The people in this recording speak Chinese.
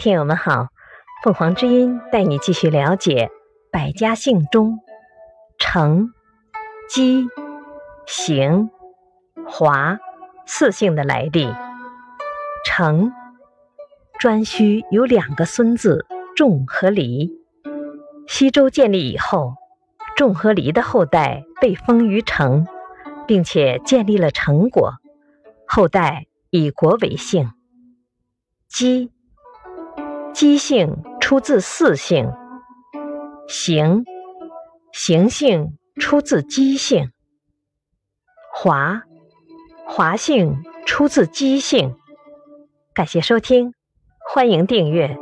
听友们好，凤凰之音带你继续了解百家姓中程、姬、邢、华四姓的来历。程，颛顼有两个孙子仲和黎。西周建立以后，仲和黎的后代被封于城，并且建立了成国，后代以国为姓。姬。机性出自四姓，邢，邢姓出自机性，华，华性出自机性。感谢收听，欢迎订阅。